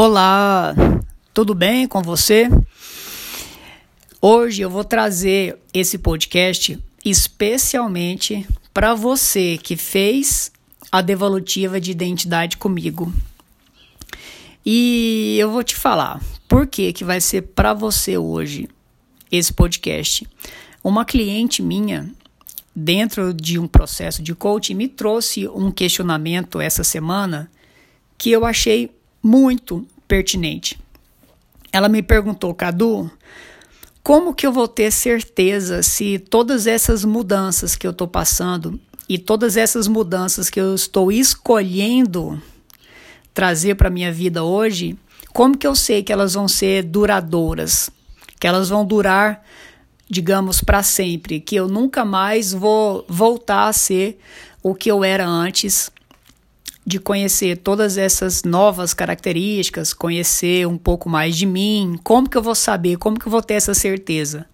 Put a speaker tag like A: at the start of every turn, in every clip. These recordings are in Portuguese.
A: Olá, tudo bem com você? Hoje eu vou trazer esse podcast especialmente para você que fez a devolutiva de identidade comigo. E eu vou te falar por que que vai ser para você hoje esse podcast. Uma cliente minha dentro de um processo de coaching me trouxe um questionamento essa semana que eu achei muito pertinente. Ela me perguntou, Cadu, como que eu vou ter certeza se todas essas mudanças que eu estou passando e todas essas mudanças que eu estou escolhendo trazer para minha vida hoje, como que eu sei que elas vão ser duradouras, que elas vão durar, digamos, para sempre, que eu nunca mais vou voltar a ser o que eu era antes de conhecer todas essas novas características, conhecer um pouco mais de mim, como que eu vou saber, como que eu vou ter essa certeza?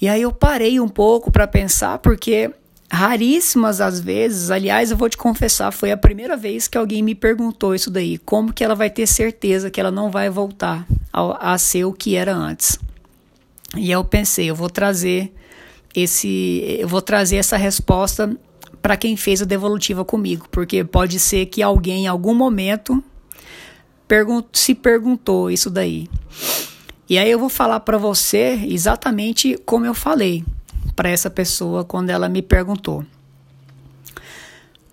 A: E aí eu parei um pouco para pensar, porque raríssimas as vezes, aliás, eu vou te confessar, foi a primeira vez que alguém me perguntou isso daí, como que ela vai ter certeza que ela não vai voltar a, a ser o que era antes? E eu pensei, eu vou trazer esse, eu vou trazer essa resposta para quem fez a devolutiva comigo, porque pode ser que alguém em algum momento pergun se perguntou isso daí. E aí eu vou falar para você exatamente como eu falei para essa pessoa quando ela me perguntou.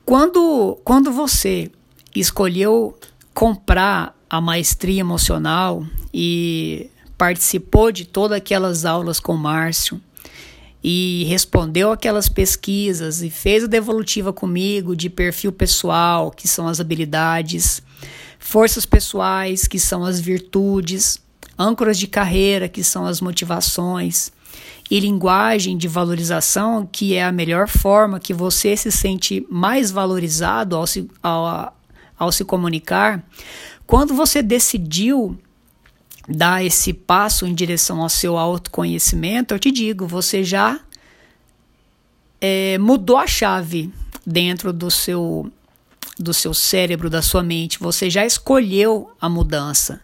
A: Quando, quando você escolheu comprar a maestria emocional e participou de todas aquelas aulas com o Márcio, e respondeu aquelas pesquisas e fez a devolutiva comigo de perfil pessoal, que são as habilidades, forças pessoais, que são as virtudes, âncoras de carreira, que são as motivações, e linguagem de valorização, que é a melhor forma que você se sente mais valorizado ao se, ao, ao se comunicar. Quando você decidiu dar esse passo em direção ao seu autoconhecimento, eu te digo, você já é, mudou a chave dentro do seu do seu cérebro, da sua mente. Você já escolheu a mudança.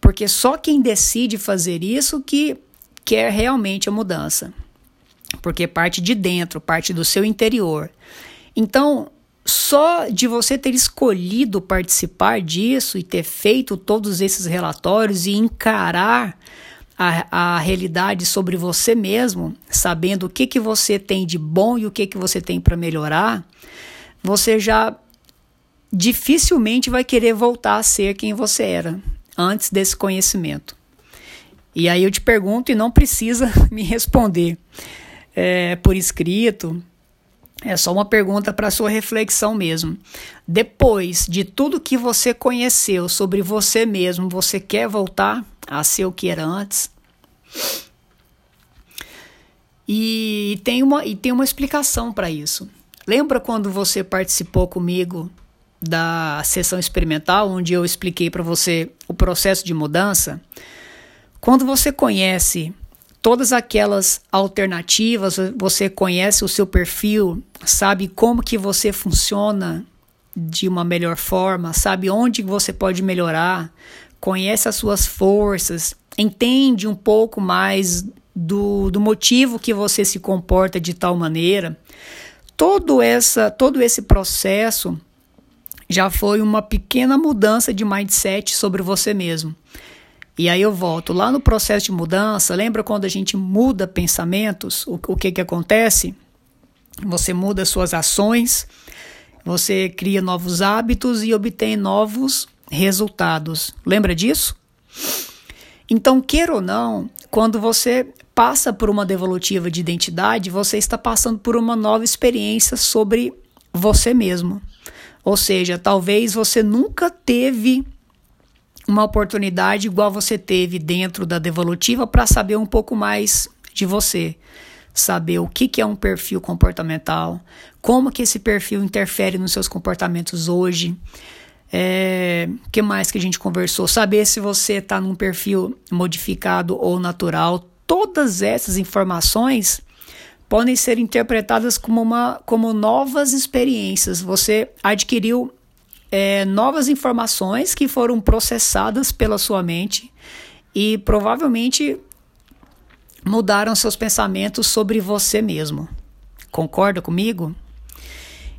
A: Porque só quem decide fazer isso que quer realmente a mudança. Porque parte de dentro, parte do seu interior. Então, só de você ter escolhido participar disso e ter feito todos esses relatórios e encarar a, a realidade sobre você mesmo, sabendo o que, que você tem de bom e o que, que você tem para melhorar, você já dificilmente vai querer voltar a ser quem você era antes desse conhecimento. E aí eu te pergunto e não precisa me responder é, por escrito, é só uma pergunta para sua reflexão mesmo. Depois de tudo que você conheceu sobre você mesmo, você quer voltar a ser o que era antes? E tem uma, e tem uma explicação para isso. Lembra quando você participou comigo da sessão experimental, onde eu expliquei para você o processo de mudança? Quando você conhece todas aquelas alternativas, você conhece o seu perfil, sabe como que você funciona de uma melhor forma, sabe onde você pode melhorar, conhece as suas forças, entende um pouco mais do, do motivo que você se comporta de tal maneira. Todo, essa, todo esse processo já foi uma pequena mudança de mindset sobre você mesmo. E aí eu volto lá no processo de mudança. Lembra quando a gente muda pensamentos? O, o que, que acontece? Você muda suas ações, você cria novos hábitos e obtém novos resultados. Lembra disso? Então, queira ou não, quando você passa por uma devolutiva de identidade, você está passando por uma nova experiência sobre você mesmo. Ou seja, talvez você nunca teve uma oportunidade igual você teve dentro da devolutiva para saber um pouco mais de você, saber o que, que é um perfil comportamental, como que esse perfil interfere nos seus comportamentos hoje, é, que mais que a gente conversou, saber se você está num perfil modificado ou natural, todas essas informações podem ser interpretadas como, uma, como novas experiências. Você adquiriu é, novas informações que foram processadas pela sua mente e provavelmente mudaram seus pensamentos sobre você mesmo. Concorda comigo?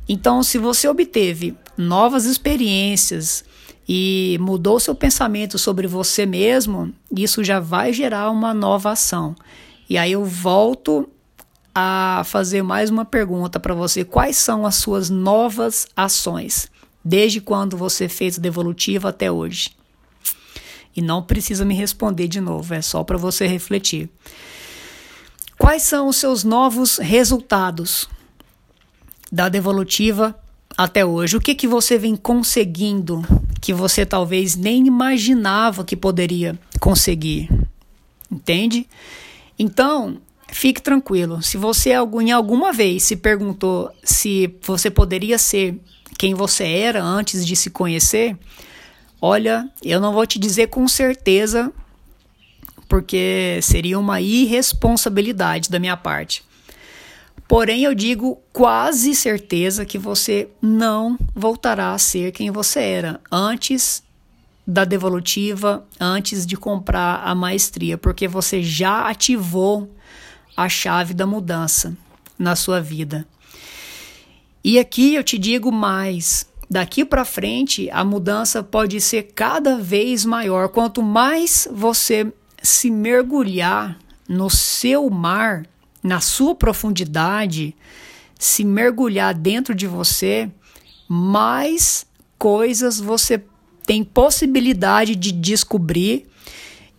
A: Então, se você obteve novas experiências e mudou seu pensamento sobre você mesmo, isso já vai gerar uma nova ação. E aí eu volto a fazer mais uma pergunta para você: quais são as suas novas ações desde quando você fez a devolutiva até hoje? E não precisa me responder de novo, é só para você refletir. Quais são os seus novos resultados da devolutiva até hoje? O que que você vem conseguindo que você talvez nem imaginava que poderia conseguir? Entende? Então, fique tranquilo. Se você em alguma vez se perguntou se você poderia ser quem você era antes de se conhecer, olha, eu não vou te dizer com certeza, porque seria uma irresponsabilidade da minha parte. Porém, eu digo quase certeza que você não voltará a ser quem você era antes da devolutiva, antes de comprar a maestria, porque você já ativou a chave da mudança na sua vida. E aqui eu te digo mais, daqui para frente a mudança pode ser cada vez maior. Quanto mais você se mergulhar no seu mar, na sua profundidade, se mergulhar dentro de você, mais coisas você tem possibilidade de descobrir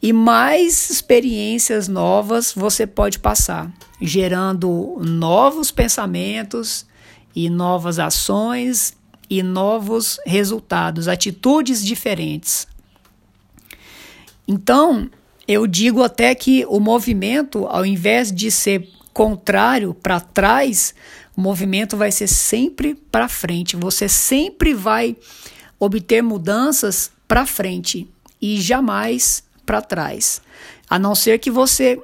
A: e mais experiências novas você pode passar, gerando novos pensamentos e novas ações e novos resultados, atitudes diferentes. Então, eu digo até que o movimento, ao invés de ser contrário para trás, o movimento vai ser sempre para frente. Você sempre vai obter mudanças para frente e jamais para trás. A não ser que você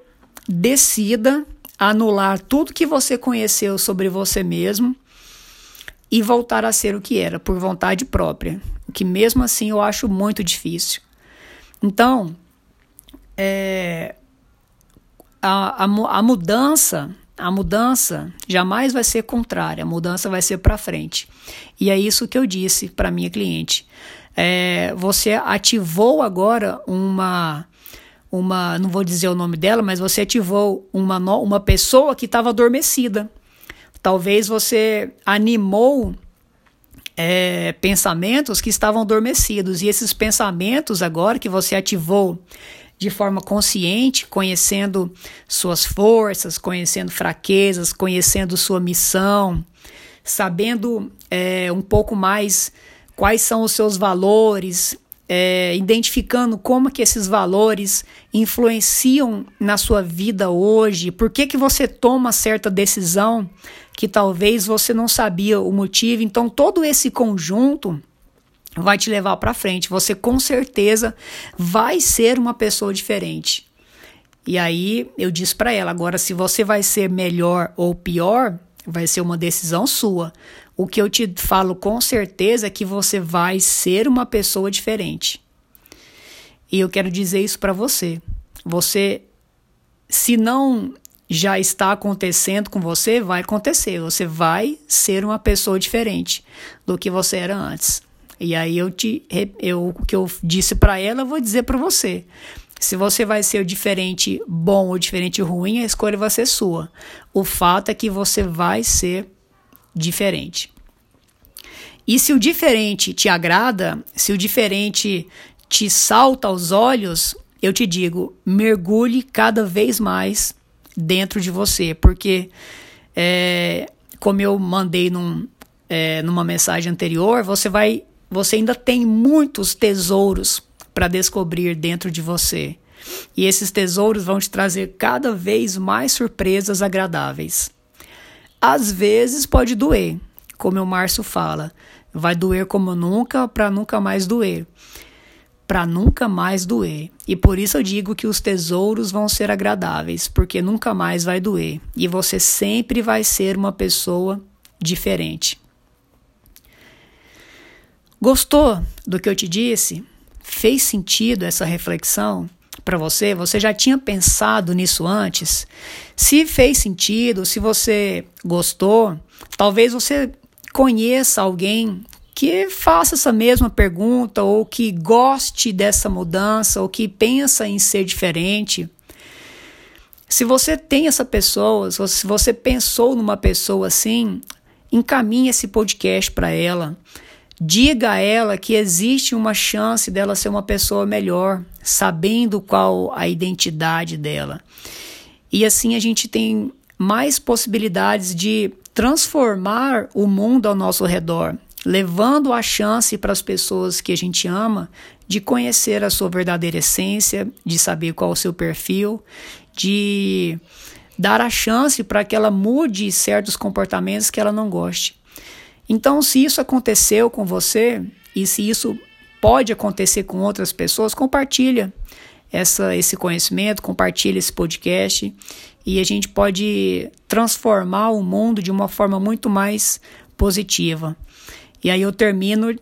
A: decida anular tudo que você conheceu sobre você mesmo e voltar a ser o que era, por vontade própria. O que mesmo assim eu acho muito difícil. Então, é, a, a, a mudança a mudança jamais vai ser contrária, a mudança vai ser para frente. E é isso que eu disse para minha cliente é, você ativou agora uma, uma, não vou dizer o nome dela, mas você ativou uma, uma pessoa que estava adormecida. Talvez você animou é, pensamentos que estavam adormecidos. E esses pensamentos, agora que você ativou de forma consciente, conhecendo suas forças, conhecendo fraquezas, conhecendo sua missão, sabendo é, um pouco mais quais são os seus valores, é, identificando como que esses valores influenciam na sua vida hoje, por que, que você toma certa decisão que talvez você não sabia o motivo. Então, todo esse conjunto vai te levar para frente. Você com certeza vai ser uma pessoa diferente. E aí eu disse para ela: agora, se você vai ser melhor ou pior, vai ser uma decisão sua. O que eu te falo com certeza é que você vai ser uma pessoa diferente. E eu quero dizer isso para você. Você, se não já está acontecendo com você, vai acontecer. Você vai ser uma pessoa diferente do que você era antes. E aí eu te, eu, o que eu disse para ela, eu vou dizer para você. Se você vai ser diferente bom ou diferente ruim, a escolha vai ser sua. O fato é que você vai ser diferente. E se o diferente te agrada, se o diferente te salta aos olhos, eu te digo, mergulhe cada vez mais dentro de você, porque é, como eu mandei num, é, numa mensagem anterior, você vai, você ainda tem muitos tesouros para descobrir dentro de você. E esses tesouros vão te trazer cada vez mais surpresas agradáveis. Às vezes pode doer, como o Márcio fala, vai doer como nunca para nunca mais doer. Para nunca mais doer. E por isso eu digo que os tesouros vão ser agradáveis, porque nunca mais vai doer. E você sempre vai ser uma pessoa diferente. Gostou do que eu te disse? Fez sentido essa reflexão para você? Você já tinha pensado nisso antes? Se fez sentido, se você gostou, talvez você conheça alguém que faça essa mesma pergunta ou que goste dessa mudança ou que pensa em ser diferente. Se você tem essa pessoa, se você pensou numa pessoa assim, encaminhe esse podcast para ela. Diga a ela que existe uma chance dela ser uma pessoa melhor, sabendo qual a identidade dela. E assim a gente tem mais possibilidades de transformar o mundo ao nosso redor, levando a chance para as pessoas que a gente ama de conhecer a sua verdadeira essência, de saber qual o seu perfil, de dar a chance para que ela mude certos comportamentos que ela não goste. Então, se isso aconteceu com você e se isso pode acontecer com outras pessoas, compartilha essa, esse conhecimento, compartilha esse podcast e a gente pode transformar o mundo de uma forma muito mais positiva. E aí eu termino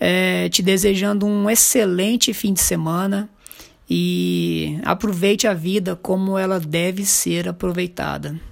A: é, te desejando um excelente fim de semana e aproveite a vida como ela deve ser aproveitada.